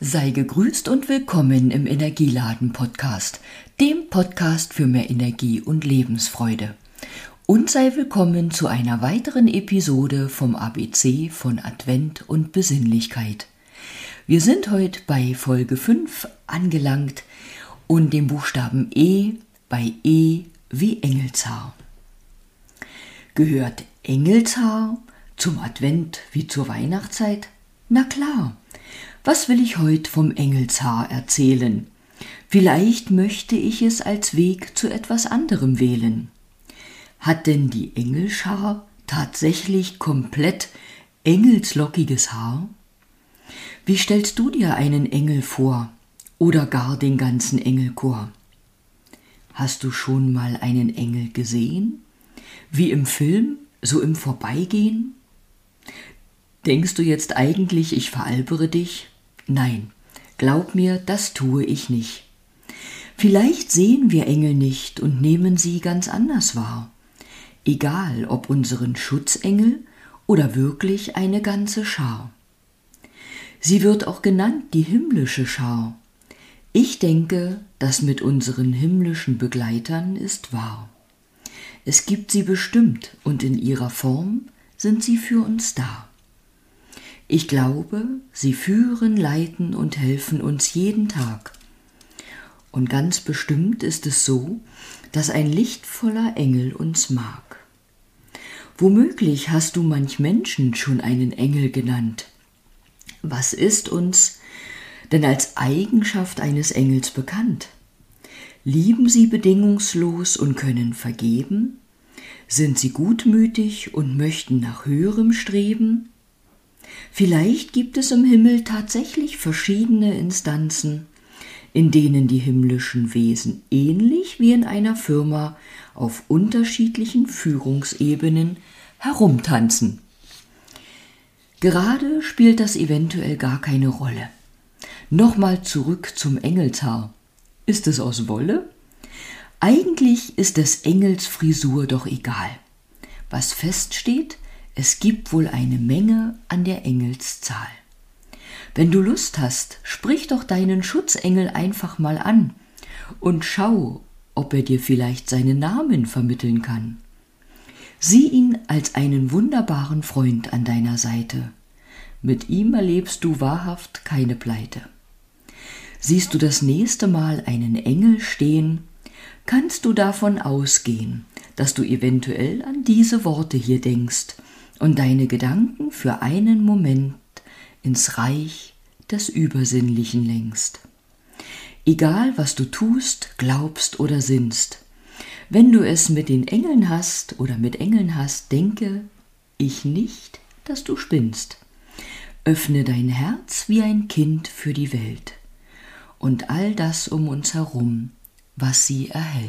Sei gegrüßt und willkommen im Energieladen Podcast, dem Podcast für mehr Energie und Lebensfreude. Und sei willkommen zu einer weiteren Episode vom ABC von Advent und Besinnlichkeit. Wir sind heute bei Folge 5 angelangt und dem Buchstaben E bei E wie Engelshaar. Gehört Engelshaar zum Advent wie zur Weihnachtszeit? Na klar. Was will ich heute vom Engelshaar erzählen? Vielleicht möchte ich es als Weg zu etwas anderem wählen. Hat denn die Engelschar tatsächlich komplett engelslockiges Haar? Wie stellst du dir einen Engel vor oder gar den ganzen Engelchor? Hast du schon mal einen Engel gesehen? Wie im Film, so im Vorbeigehen? Denkst du jetzt eigentlich, ich veralbere dich? Nein, glaub mir, das tue ich nicht. Vielleicht sehen wir Engel nicht und nehmen sie ganz anders wahr. Egal ob unseren Schutzengel oder wirklich eine ganze Schar. Sie wird auch genannt die himmlische Schar. Ich denke, das mit unseren himmlischen Begleitern ist wahr. Es gibt sie bestimmt und in ihrer Form sind sie für uns da. Ich glaube, sie führen, leiten und helfen uns jeden Tag. Und ganz bestimmt ist es so, dass ein lichtvoller Engel uns mag. Womöglich hast du manch Menschen schon einen Engel genannt. Was ist uns denn als Eigenschaft eines Engels bekannt? Lieben sie bedingungslos und können vergeben? Sind sie gutmütig und möchten nach höherem streben? Vielleicht gibt es im Himmel tatsächlich verschiedene Instanzen, in denen die himmlischen Wesen ähnlich wie in einer Firma auf unterschiedlichen Führungsebenen herumtanzen. Gerade spielt das eventuell gar keine Rolle. Nochmal zurück zum Engelshaar. Ist es aus Wolle? Eigentlich ist des Engels Frisur doch egal. Was feststeht, es gibt wohl eine Menge an der Engelszahl. Wenn du Lust hast, sprich doch deinen Schutzengel einfach mal an und schau, ob er dir vielleicht seinen Namen vermitteln kann. Sieh ihn als einen wunderbaren Freund an deiner Seite. Mit ihm erlebst du wahrhaft keine Pleite. Siehst du das nächste Mal einen Engel stehen, kannst du davon ausgehen, dass du eventuell an diese Worte hier denkst und deine Gedanken für einen Moment ins Reich des Übersinnlichen lenkst. Egal, was du tust, glaubst oder sinnst, wenn du es mit den Engeln hast oder mit Engeln hast, denke ich nicht, dass du spinnst. Öffne dein Herz wie ein Kind für die Welt und all das um uns herum, was sie erhält.